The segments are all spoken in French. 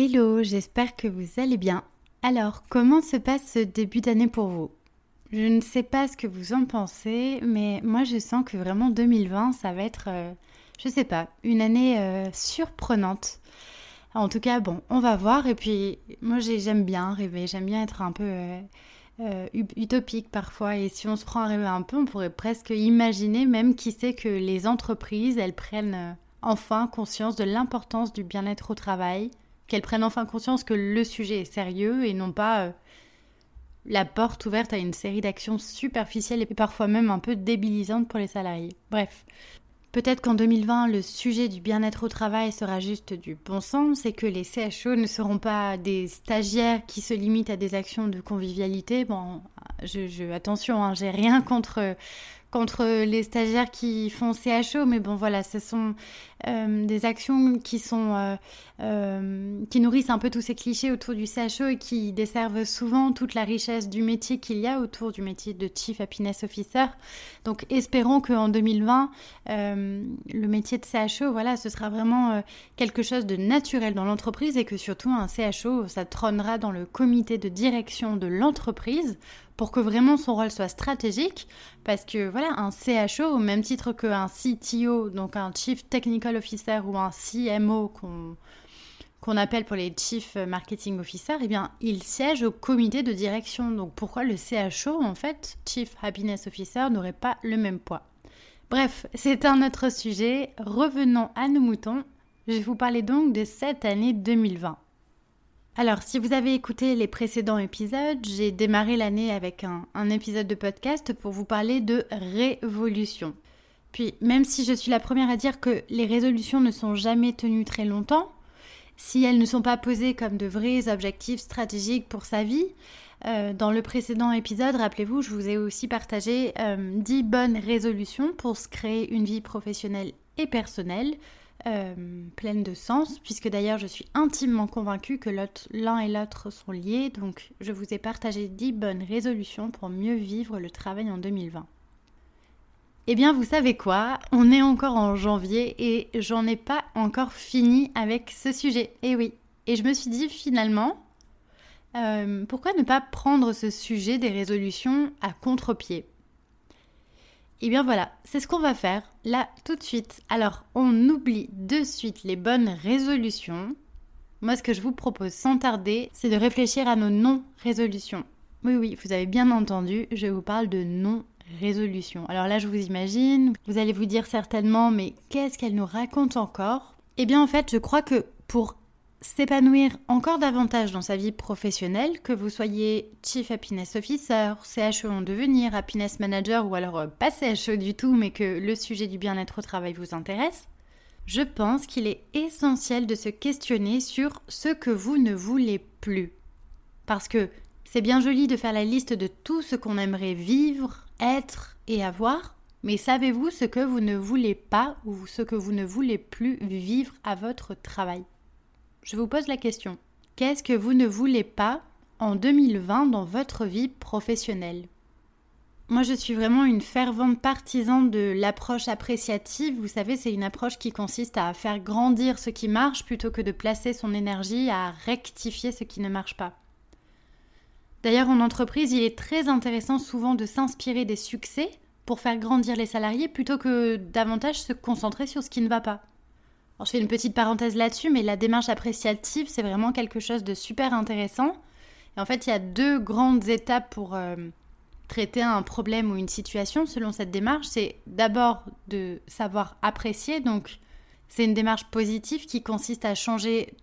Hello, j'espère que vous allez bien. Alors, comment se passe ce début d'année pour vous? Je ne sais pas ce que vous en pensez, mais moi je sens que vraiment 2020, ça va être, euh, je sais pas, une année euh, surprenante. En tout cas, bon, on va voir. Et puis, moi j'aime bien rêver, j'aime bien être un peu euh, utopique parfois. Et si on se prend à rêver un peu, on pourrait presque imaginer même qui sait que les entreprises, elles prennent enfin conscience de l'importance du bien-être au travail qu'elles prennent enfin conscience que le sujet est sérieux et non pas euh, la porte ouverte à une série d'actions superficielles et parfois même un peu débilisantes pour les salariés. Bref, peut-être qu'en 2020, le sujet du bien-être au travail sera juste du bon sens et que les CHO ne seront pas des stagiaires qui se limitent à des actions de convivialité. Bon, je, attention, hein, j'ai rien contre contre les stagiaires qui font CHO, mais bon voilà, ce sont euh, des actions qui sont euh, euh, qui nourrissent un peu tous ces clichés autour du CHO et qui desservent souvent toute la richesse du métier qu'il y a autour du métier de Chief Happiness Officer. Donc espérons qu'en 2020, le métier de CHO, voilà, ce sera vraiment quelque chose de naturel dans l'entreprise et que surtout un CHO, ça trônera dans le comité de direction de l'entreprise pour que vraiment son rôle soit stratégique, parce que voilà, un CHO, au même titre qu'un CTO, donc un Chief Technical Officer ou un CMO qu'on appelle pour les Chief Marketing Officer, eh bien, il siège au comité de direction. Donc pourquoi le CHO, en fait, Chief Happiness Officer, n'aurait pas le même poids? Bref, c'est un autre sujet. Revenons à nos moutons. Je vais vous parler donc de cette année 2020. Alors, si vous avez écouté les précédents épisodes, j'ai démarré l'année avec un, épisode de podcast pour vous parler de révolution. Puis, même si je suis la première à dire que les résolutions ne sont jamais tenues très longtemps, si elles ne sont pas posées comme de vrais objectifs stratégiques pour sa vie, euh, dans le précédent épisode, rappelez-vous, je vous ai aussi partagé 10 euh, bonnes résolutions pour se créer une vie professionnelle et personnelle euh, pleine de sens, puisque d'ailleurs je suis intimement convaincue que l'un et l'autre sont liés, donc je vous ai partagé 10 bonnes résolutions pour mieux vivre le travail en 2020. Eh bien, vous savez quoi? On est encore en janvier et j'en ai pas encore fini avec ce sujet. Et eh oui. Et je me suis dit finalement, euh, pourquoi ne pas prendre ce sujet des résolutions à contre-pied? Eh bien voilà, c'est ce qu'on va faire là tout de suite. Alors, on oublie de suite les bonnes résolutions. Moi, ce que je vous propose sans tarder, c'est de réfléchir à nos non-résolutions. Oui, oui, vous avez bien entendu, je vous parle de non-résolutions. Alors là, je vous imagine, vous allez vous dire certainement, mais qu'est-ce qu'elle nous raconte encore? Eh bien, en fait, je crois que pour s'épanouir encore davantage dans sa vie professionnelle, que vous soyez Chief Happiness Officer, CHO en devenir, Happiness Manager ou alors euh, pas CHO du tout mais que le sujet du bien-être au travail vous intéresse, je pense qu'il est essentiel de se questionner sur ce que vous ne voulez plus. Parce que c'est bien joli de faire la liste de tout ce qu'on aimerait vivre, être et avoir, mais savez-vous ce que vous ne voulez pas ou ce que vous ne voulez plus vivre à votre travail? Je vous pose la question. Qu'est-ce que vous ne voulez pas en 2020 dans votre vie professionnelle? Moi, je suis vraiment une fervente partisane de l'approche appréciative. Vous savez, c'est une approche qui consiste à faire grandir ce qui marche plutôt que de placer son énergie à rectifier ce qui ne marche pas. D'ailleurs, en entreprise, il est très intéressant souvent de s'inspirer des succès pour faire grandir les salariés plutôt que davantage se concentrer sur ce qui ne va pas. Alors, je fais une petite parenthèse là-dessus, mais la démarche appréciative, c'est vraiment quelque chose de super intéressant. Et en fait, il y a deux grandes étapes pour, euh, traiter un problème ou une situation selon cette démarche, c'est d'abord de savoir apprécier. Donc, c'est une démarche positive qui consiste à changer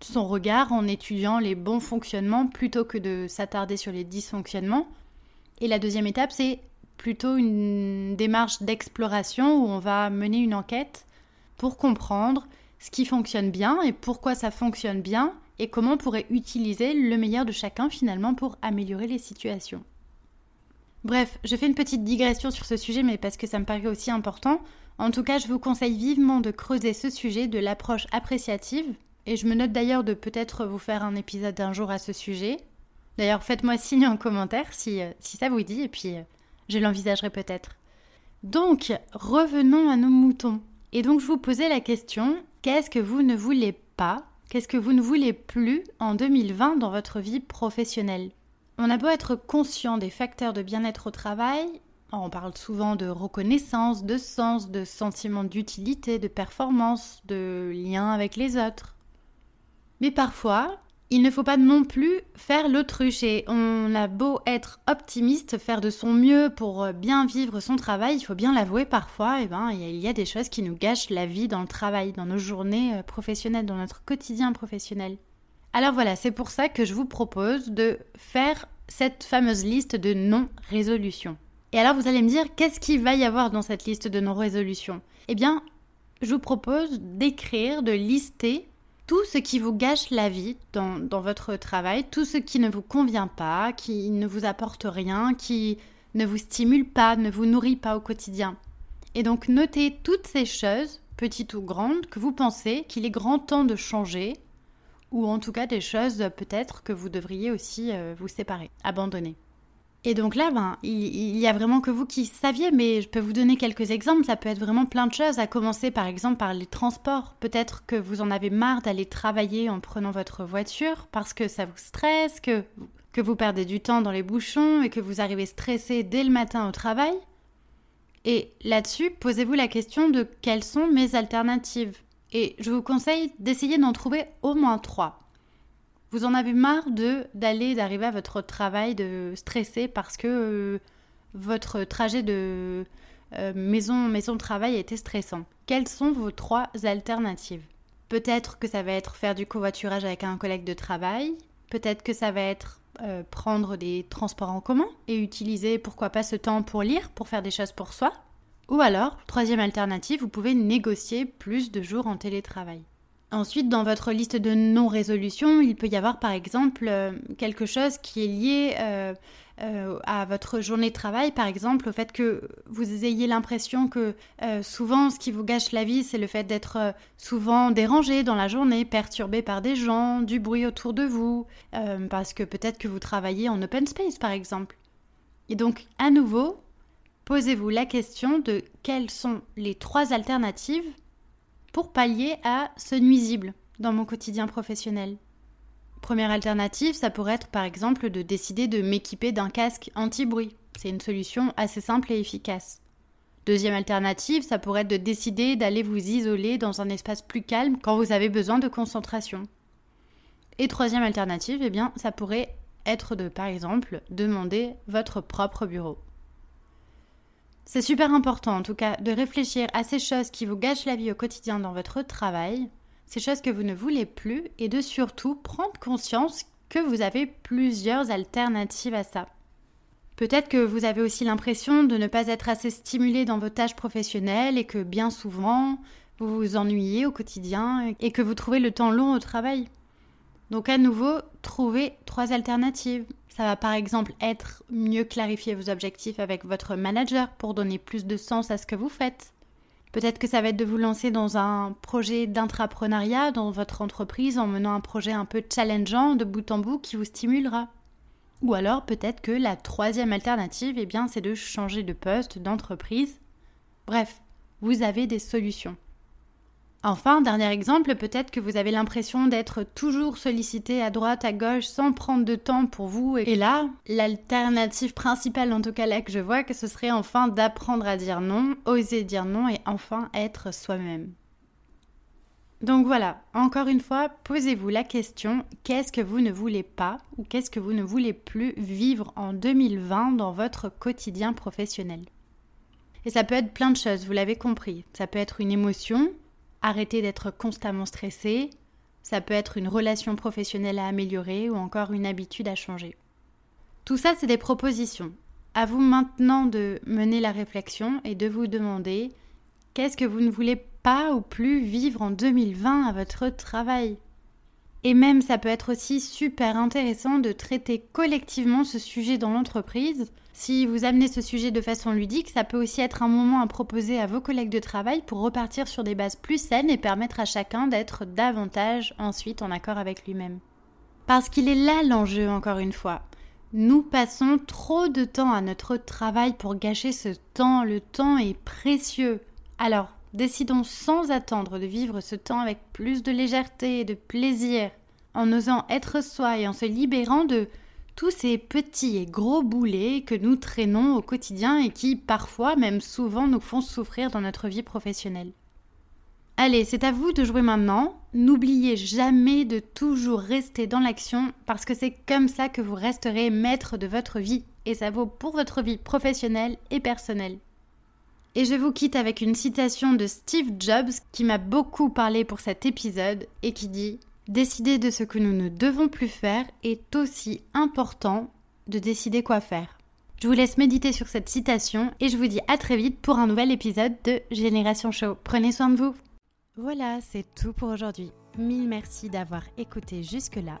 son regard en étudiant les bons fonctionnements plutôt que de s'attarder sur les dysfonctionnements. Et la deuxième étape, c'est plutôt une démarche d'exploration où on va mener une enquête pour comprendre ce qui fonctionne bien et pourquoi ça fonctionne bien et comment on pourrait utiliser le meilleur de chacun finalement pour améliorer les situations. Bref, je fais une petite digression sur ce sujet, mais parce que ça me paraît aussi important. En tout cas, je vous conseille vivement de creuser ce sujet de l'approche appréciative, et je me note d'ailleurs de peut-être vous faire un épisode d'un jour à ce sujet. D'ailleurs, faites-moi signe en commentaire si, euh, si ça vous dit, et puis euh, je l'envisagerai peut-être. Donc, revenons à nos moutons. Et donc, je vous posais la question, qu'est-ce que vous ne voulez pas, qu'est-ce que vous ne voulez plus en 2020 dans votre vie professionnelle? On a beau être conscient des facteurs de bien-être au travail, on parle souvent de reconnaissance, de sens, de sentiment d'utilité, de performance, de lien avec les autres. Mais parfois, il ne faut pas non plus faire l'autruche et on a beau être optimiste, faire de son mieux pour bien vivre son travail, il faut bien l'avouer parfois, eh ben, il y a des choses qui nous gâchent la vie dans le travail, dans nos journées euh, professionnelles, dans notre quotidien professionnel. Alors voilà, c'est pour ça que je vous propose de faire cette fameuse liste de non-résolutions. Et alors vous allez me dire, qu'est-ce qu'il va y avoir dans cette liste de non-résolutions? Eh bien, je vous propose d'écrire, de lister tout ce qui vous gâche la vie dans, dans, votre travail, tout ce qui ne vous convient pas, qui ne vous apporte rien, qui ne vous stimule pas, ne vous nourrit pas au quotidien. Et donc notez toutes ces choses, petites ou grandes, que vous pensez qu'il est grand temps de changer ou en tout cas des choses peut-être que vous devriez aussi euh, vous séparer, abandonner. Et donc là, ben, il, y a vraiment que vous qui saviez, mais je peux vous donner quelques exemples. Ça peut être vraiment plein de choses, à commencer par exemple par les transports. Peut-être que vous en avez marre d'aller travailler en prenant votre voiture parce que ça vous stresse, que, que vous perdez du temps dans les bouchons et que vous arrivez stressé dès le matin au travail. Et là-dessus, posez-vous la question de quelles sont mes alternatives et je vous conseille d'essayer d'en trouver au moins trois. Vous en avez marre de d'aller, d'arriver à votre travail, de stresser parce que euh, votre trajet de euh, maison maison travail était stressant. Quelles sont vos trois alternatives? Peut-être que ça va être faire du covoiturage avec un collègue de travail. Peut-être que ça va être euh, prendre des transports en commun et utiliser pourquoi pas ce temps pour lire, pour faire des choses pour soi. Ou alors, troisième alternative, vous pouvez négocier plus de jours en télétravail. Ensuite, dans votre liste de non-résolution, il peut y avoir par exemple euh, quelque chose qui est lié euh, euh, à votre journée de travail, par exemple au fait que vous ayez l'impression que souvent ce qui vous gâche la vie, c'est le fait d'être souvent dérangé dans la journée, perturbé par des gens, du bruit autour de vous, parce que peut-être que vous travaillez en open space par exemple. Et donc, à nouveau, posez-vous la question de quelles sont les trois alternatives pour pallier à ce nuisible dans mon quotidien professionnel. Première alternative, ça pourrait être par exemple de décider de m'équiper d'un casque anti-bruit. C'est une solution assez simple et efficace. Deuxième alternative, ça pourrait être de décider d'aller vous isoler dans un espace plus calme quand vous avez besoin de concentration. Et troisième alternative, eh ça pourrait être de, par exemple, demander votre propre bureau. C'est super important en tout cas de réfléchir à ces choses qui vous gâchent la vie au quotidien dans votre travail, ces choses que vous ne voulez plus, et de surtout prendre conscience que vous avez plusieurs alternatives à ça. Peut-être que vous avez aussi l'impression de ne pas être assez stimulé dans vos tâches professionnelles et que bien souvent vous vous ennuyez au quotidien et que vous trouvez le temps long au travail. Donc à nouveau, trouvez trois alternatives. Ça va par exemple être mieux clarifier vos objectifs avec votre manager pour donner plus de sens à ce que vous faites. Peut-être que ça va être de vous lancer dans un projet d'intrapreneuriat dans votre entreprise en menant un projet un peu challengeant de bout en bout qui vous stimulera. Ou alors peut-être que la troisième alternative, eh bien, c'est de changer de poste, d'entreprise. Bref, vous avez des solutions. Enfin, dernier exemple, peut-être que vous avez l'impression d'être toujours sollicité à droite, à gauche, sans prendre de temps pour vous. Et là, l'alternative principale, en tout cas là que je vois, que ce serait enfin d'apprendre à dire non, oser dire non et enfin être soi-même. Donc voilà, encore une fois, posez-vous la question, qu'est-ce que vous ne voulez pas ou qu'est-ce que vous ne voulez plus vivre en 2020 dans votre quotidien professionnel? Et ça peut être plein de choses, vous l'avez compris. Ça peut être une émotion, arrêter d'être constamment stressé, ça peut être une relation professionnelle à améliorer ou encore une habitude à changer. Tout ça, c'est des propositions. À vous maintenant de mener la réflexion et de vous demander qu'est-ce que vous ne voulez pas ou plus vivre en 2020 à votre travail? Et même ça peut être aussi super intéressant de traiter collectivement ce sujet dans l'entreprise. Si vous amenez ce sujet de façon ludique, ça peut aussi être un moment à proposer à vos collègues de travail pour repartir sur des bases plus saines et permettre à chacun d'être davantage ensuite en accord avec lui-même. Parce qu'il est là l'enjeu encore une fois. Nous passons trop de temps à notre travail pour gâcher ce temps. Le temps est précieux. Alors, décidons sans attendre de vivre ce temps avec plus de légèreté et de plaisir, en osant être soi et en se libérant de tous ces petits et gros boulets que nous traînons au quotidien et qui parfois, même souvent, nous font souffrir dans notre vie professionnelle. Allez, c'est à vous de jouer maintenant. N'oubliez jamais de toujours rester dans l'action parce que c'est comme ça que vous resterez maître de votre vie et ça vaut pour votre vie professionnelle et personnelle. Et je vous quitte avec une citation de Steve Jobs qui m'a beaucoup parlé pour cet épisode et qui dit Décider de ce que nous ne devons plus faire est aussi important de décider quoi faire. Je vous laisse méditer sur cette citation et je vous dis à très vite pour un nouvel épisode de Génération Show. Prenez soin de vous. Voilà, c'est tout pour aujourd'hui. Mille merci d'avoir écouté jusque-là.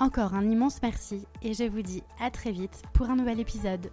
Encore un immense merci et je vous dis à très vite pour un nouvel épisode.